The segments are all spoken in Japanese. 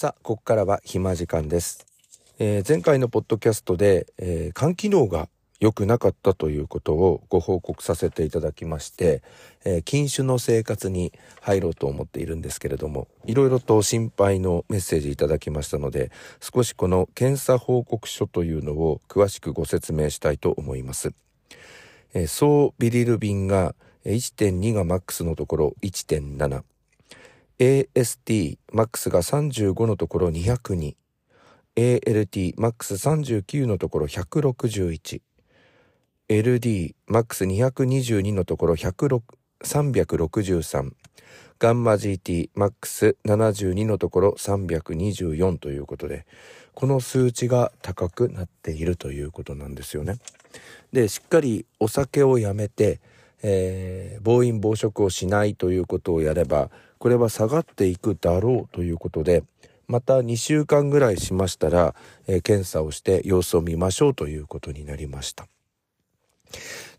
さあ、ここからは暇時間です。えー、前回のポッドキャストで、えー、肝機能が良くなかったということをご報告させていただきまして、えー、禁酒の生活に入ろうと思っているんですけれども、いろいろと心配のメッセージいただきましたので、少しこの検査報告書というのを詳しくご説明したいと思います。えー、総ビリルビンが1.2がマックスのところ1.7。AST マックスが35のところ202。ALT マックス39のところ161。LD マックス222のところ363。ガンマ GT マックス72のところ324ということで、この数値が高くなっているということなんですよね。で、しっかりお酒をやめて、えー、暴飲暴食をしないということをやれば、これは下がっていくだろうということで、また2週間ぐらいしましたら、えー、検査をして様子を見ましょうということになりました。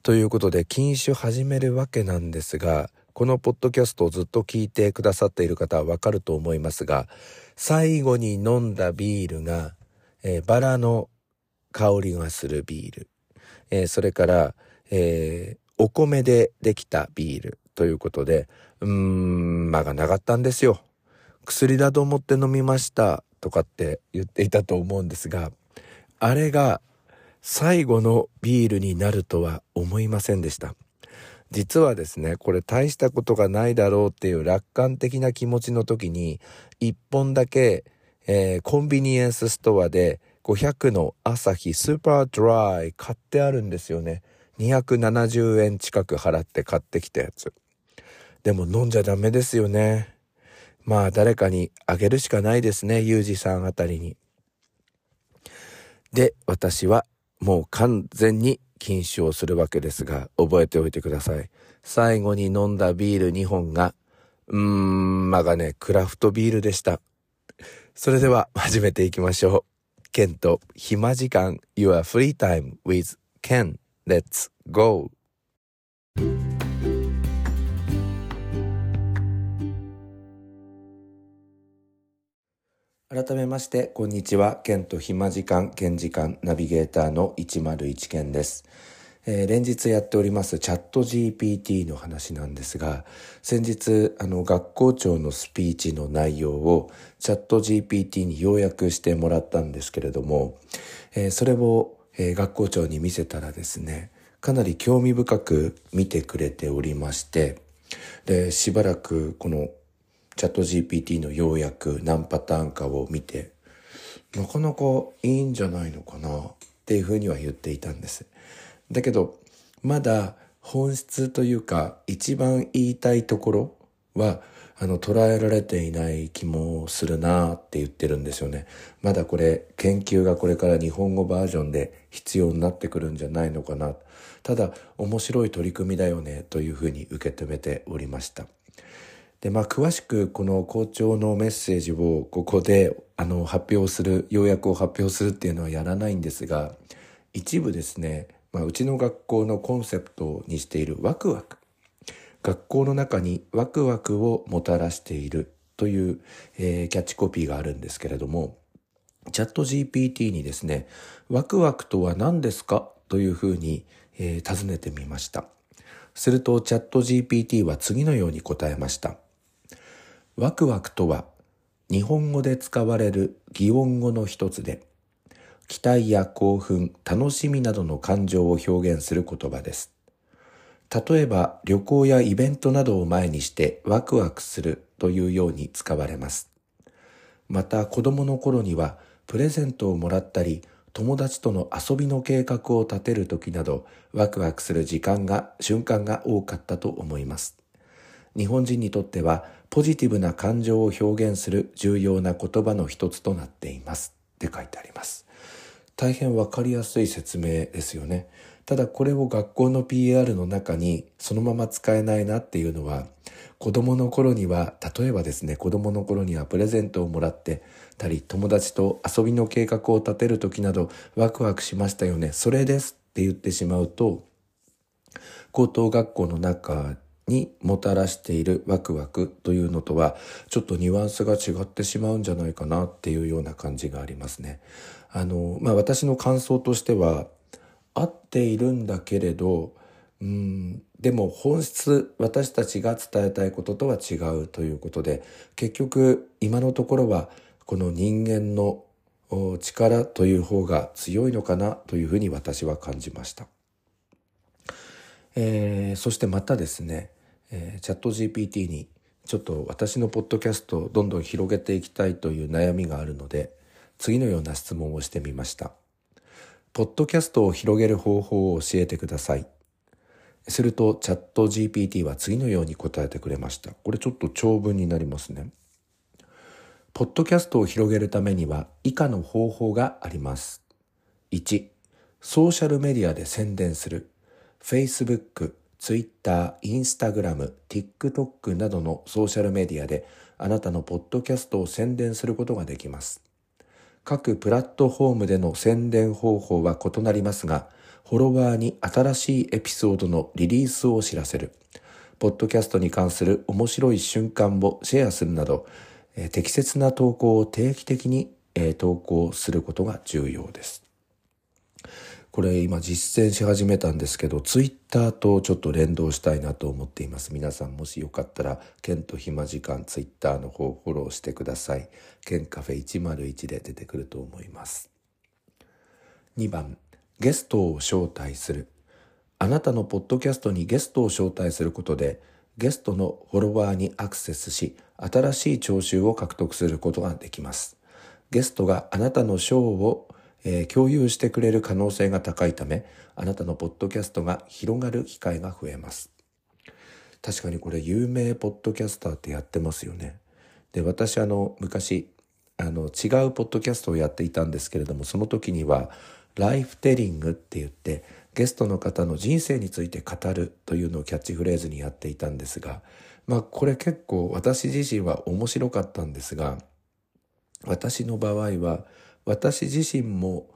ということで、禁酒始めるわけなんですが、このポッドキャストをずっと聞いてくださっている方はわかると思いますが、最後に飲んだビールが、えー、バラの香りがするビール、えー、それから、えー、お米でできたビールということで、うーん、間がなかったんですよ。薬だと思って飲みましたとかって言っていたと思うんですが、あれが最後のビールになるとは思いませんでした。実はですね、これ大したことがないだろうっていう楽観的な気持ちの時に、一本だけ、えー、コンビニエンスストアで500の朝日スーパードライ買ってあるんですよね。270円近く払って買ってきたやつ。でも飲んじゃダメですよね。まあ誰かにあげるしかないですね、ゆうじさんあたりに。で、私はもう完全に禁酒をするわけですが、覚えておいてください。最後に飲んだビール2本が、うーん、まがね、クラフトビールでした。それでは始めていきましょう。ケンと暇時間 Your Free Time with Ken Let's go! 改めまして、こんにちは。ケンと暇時間、ケン時間ナビゲーターの101ケンです。えー、連日やっておりますチャット GPT の話なんですが、先日、あの、学校長のスピーチの内容をチャット GPT に要約してもらったんですけれども、えー、それをえー、学校長に見せたらですね、かなり興味深く見てくれておりまして、で、しばらくこのチャット GPT の要約何パターンかを見て、なかなかいいんじゃないのかなっていうふうには言っていたんです。だけど、まだ本質というか一番言いたいところはあの、捉えられていない気もするなって言ってるんですよね。まだこれ、研究がこれから日本語バージョンで必要になってくるんじゃないのかな。ただ、面白い取り組みだよね、というふうに受け止めておりました。で、まあ、詳しくこの校長のメッセージをここで、あの、発表する、要約を発表するっていうのはやらないんですが、一部ですね、まあ、うちの学校のコンセプトにしているワクワク。学校の中にワクワクをもたらしているという、えー、キャッチコピーがあるんですけれども、チャット GPT にですね、ワクワクとは何ですかというふうに、えー、尋ねてみました。するとチャット GPT は次のように答えました。ワクワクとは日本語で使われる擬音語の一つで、期待や興奮、楽しみなどの感情を表現する言葉です。例えば旅行やイベントなどを前にしてワクワクするというように使われます。また子供の頃にはプレゼントをもらったり友達との遊びの計画を立てる時などワクワクする時間が瞬間が多かったと思います。日本人にとってはポジティブな感情を表現する重要な言葉の一つとなっていますって書いてあります。大変わかりやすい説明ですよね。ただこれを学校の PR の中にそのまま使えないなっていうのは子供の頃には例えばですね子供の頃にはプレゼントをもらってたり友達と遊びの計画を立てる時などワクワクしましたよねそれですって言ってしまうと高等学校の中にもたらしているワクワクというのとはちょっとニュアンスが違ってしまうんじゃないかなっていうような感じがありますね。あの、まあ私の感想としては合っているんだけれどうんでも本質私たちが伝えたいこととは違うということで結局今のところはこの人間の力という方が強いのかなというふうに私は感じました。えー、そしてまたですね、えー、チャット GPT にちょっと私のポッドキャストをどんどん広げていきたいという悩みがあるので次のような質問をしてみました。ポッドキャストを広げる方法を教えてください。するとチャット GPT は次のように答えてくれました。これちょっと長文になりますね。ポッドキャストを広げるためには以下の方法があります。1、ソーシャルメディアで宣伝する。Facebook、Twitter、Instagram、TikTok などのソーシャルメディアであなたのポッドキャストを宣伝することができます。各プラットフォームでの宣伝方法は異なりますが、フォロワーに新しいエピソードのリリースを知らせる。ポッドキャストに関する面白い瞬間をシェアするなど、え適切な投稿を定期的に、え投稿することが重要です。これ今実践し始めたんですけど、ツイッターとちょっと連動したいなと思っています。皆さんもしよかったら、ケント暇時間ツイッターの方フォローしてください。ケンカフェ101で出てくると思います。2番、ゲストを招待する。あなたのポッドキャストにゲストを招待することで、ゲストのフォロワーにアクセスし、新しい聴衆を獲得することができます。ゲストがあなたのショーを、えー、共有してくれる可能性が高いため、あなたのポッドキャストが広がる機会が増えます。確かにこれ有名ポッドキャスターってやってますよね。で、私あの、昔、あの、違うポッドキャストをやっていたんですけれども、その時には、ライフテリングって言って、ゲストの方の人生について語るというのをキャッチフレーズにやっていたんですが、まあこれ結構私自身は面白かったんですが、私の場合は私自身も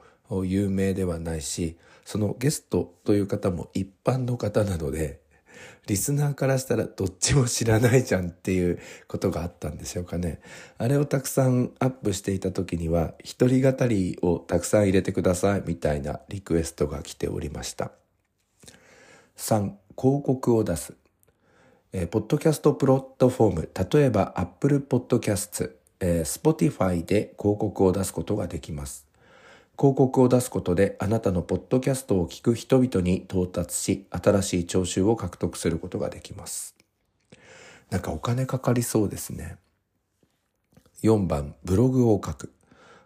有名ではないし、そのゲストという方も一般の方なので、リスナーからしたらどっちも知らないじゃんっていうことがあったんでしょうかね。あれをたくさんアップしていた時には、一人語りをたくさん入れてくださいみたいなリクエストが来ておりました。3、広告を出す。えー、ポッドキャストプラットフォーム、例えば Apple Podcasts、えー、Spotify で広告を出すことができます。広告を出すことであなたのポッドキャストを聞く人々に到達し、新しい聴衆を獲得することができます。なんかお金かかりそうですね。4番、ブログを書く。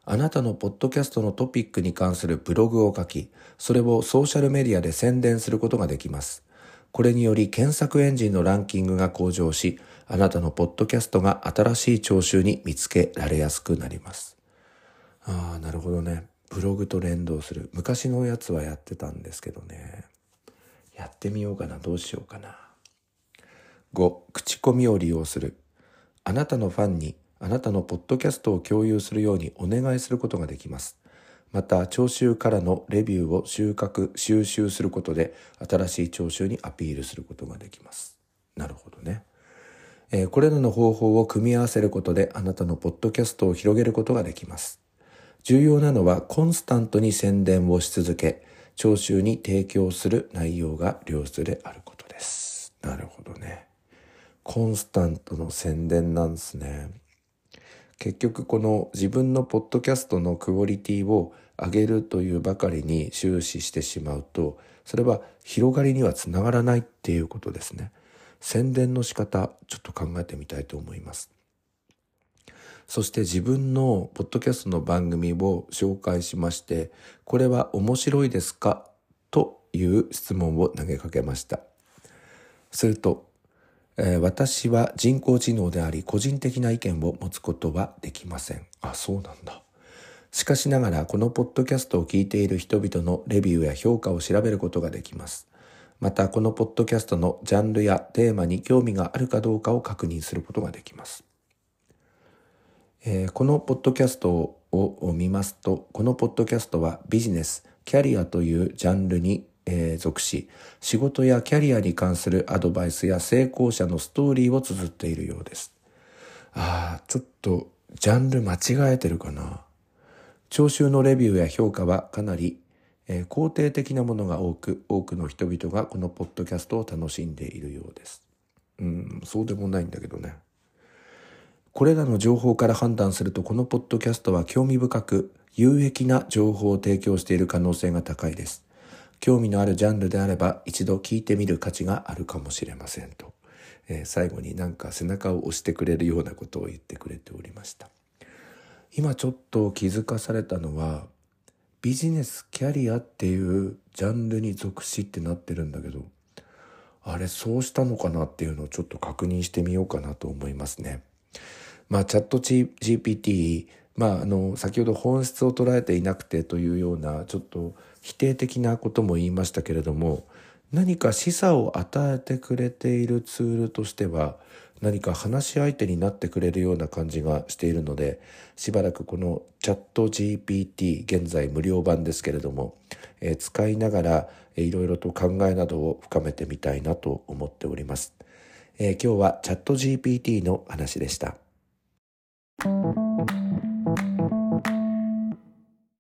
あなたのポッドキャストのトピックに関するブログを書き、それをソーシャルメディアで宣伝することができます。これにより検索エンジンのランキングが向上し、あなたのポッドキャストが新しい聴衆に見つけられやすくなります。ああ、なるほどね。ブログと連動する。昔のやつはやってたんですけどね。やってみようかな。どうしようかな。5口コミを利用する。あなたのファンにあなたのポッドキャストを共有するようにお願いすることができます。また聴衆からのレビューを収穫収集することで新しい聴衆にアピールすることができますなるほどねえこれらの方法を組み合わせることであなたのポッドキャストを広げることができます。重要なのはコンスタントに宣伝をし続け、聴衆に提供する内容が良質であることです。なるほどね。コンスタントの宣伝なんですね。結局この自分のポッドキャストのクオリティを上げるというばかりに終始してしまうと、それは広がりにはつながらないっていうことですね。宣伝の仕方、ちょっと考えてみたいと思います。そして自分のポッドキャストの番組を紹介しまして、これは面白いですか？という質問を投げかけました。すると、えー、私は人工知能であり個人的な意見を持つことはできません。あ、そうなんだ。しかしながらこのポッドキャストを聞いている人々のレビューや評価を調べることができます。またこのポッドキャストのジャンルやテーマに興味があるかどうかを確認することができます。えー、このポッドキャストを見ますと、このポッドキャストはビジネス、キャリアというジャンルにえー、属し、仕事やキャリアに関するアドバイスや成功者のストーリーを綴っているようです。ああ、ちょっとジャンル間違えてるかな。聴衆のレビューや評価はかなり、えー、肯定的なものが多く、多くの人々がこのポッドキャストを楽しんでいるようです。うん、そうでもないんだけどね。これらの情報から判断するとこのポッドキャストは興味深く有益な情報を提供している可能性が高いです。興味のあるジャンルであれば一度聞いてみる価値があるかもしれませんと、えー、最後になんか背中を押してくれるようなことを言ってくれておりました今ちょっと気づかされたのはビジネスキャリアっていうジャンルに属しってなってるんだけどあれそうしたのかなっていうのをちょっと確認してみようかなと思いますね。まあチャット GPT まああの先ほど本質を捉えていなくてというようなちょっと否定的なことも言いましたけれども何か示唆を与えてくれているツールとしては何か話し相手になってくれるような感じがしているのでしばらくこのチャット GPT 現在無料版ですけれども、えー、使いながら、えー、いろいろと考えなどを深めてみたいなと思っております、えー、今日はチャット GPT の話でした。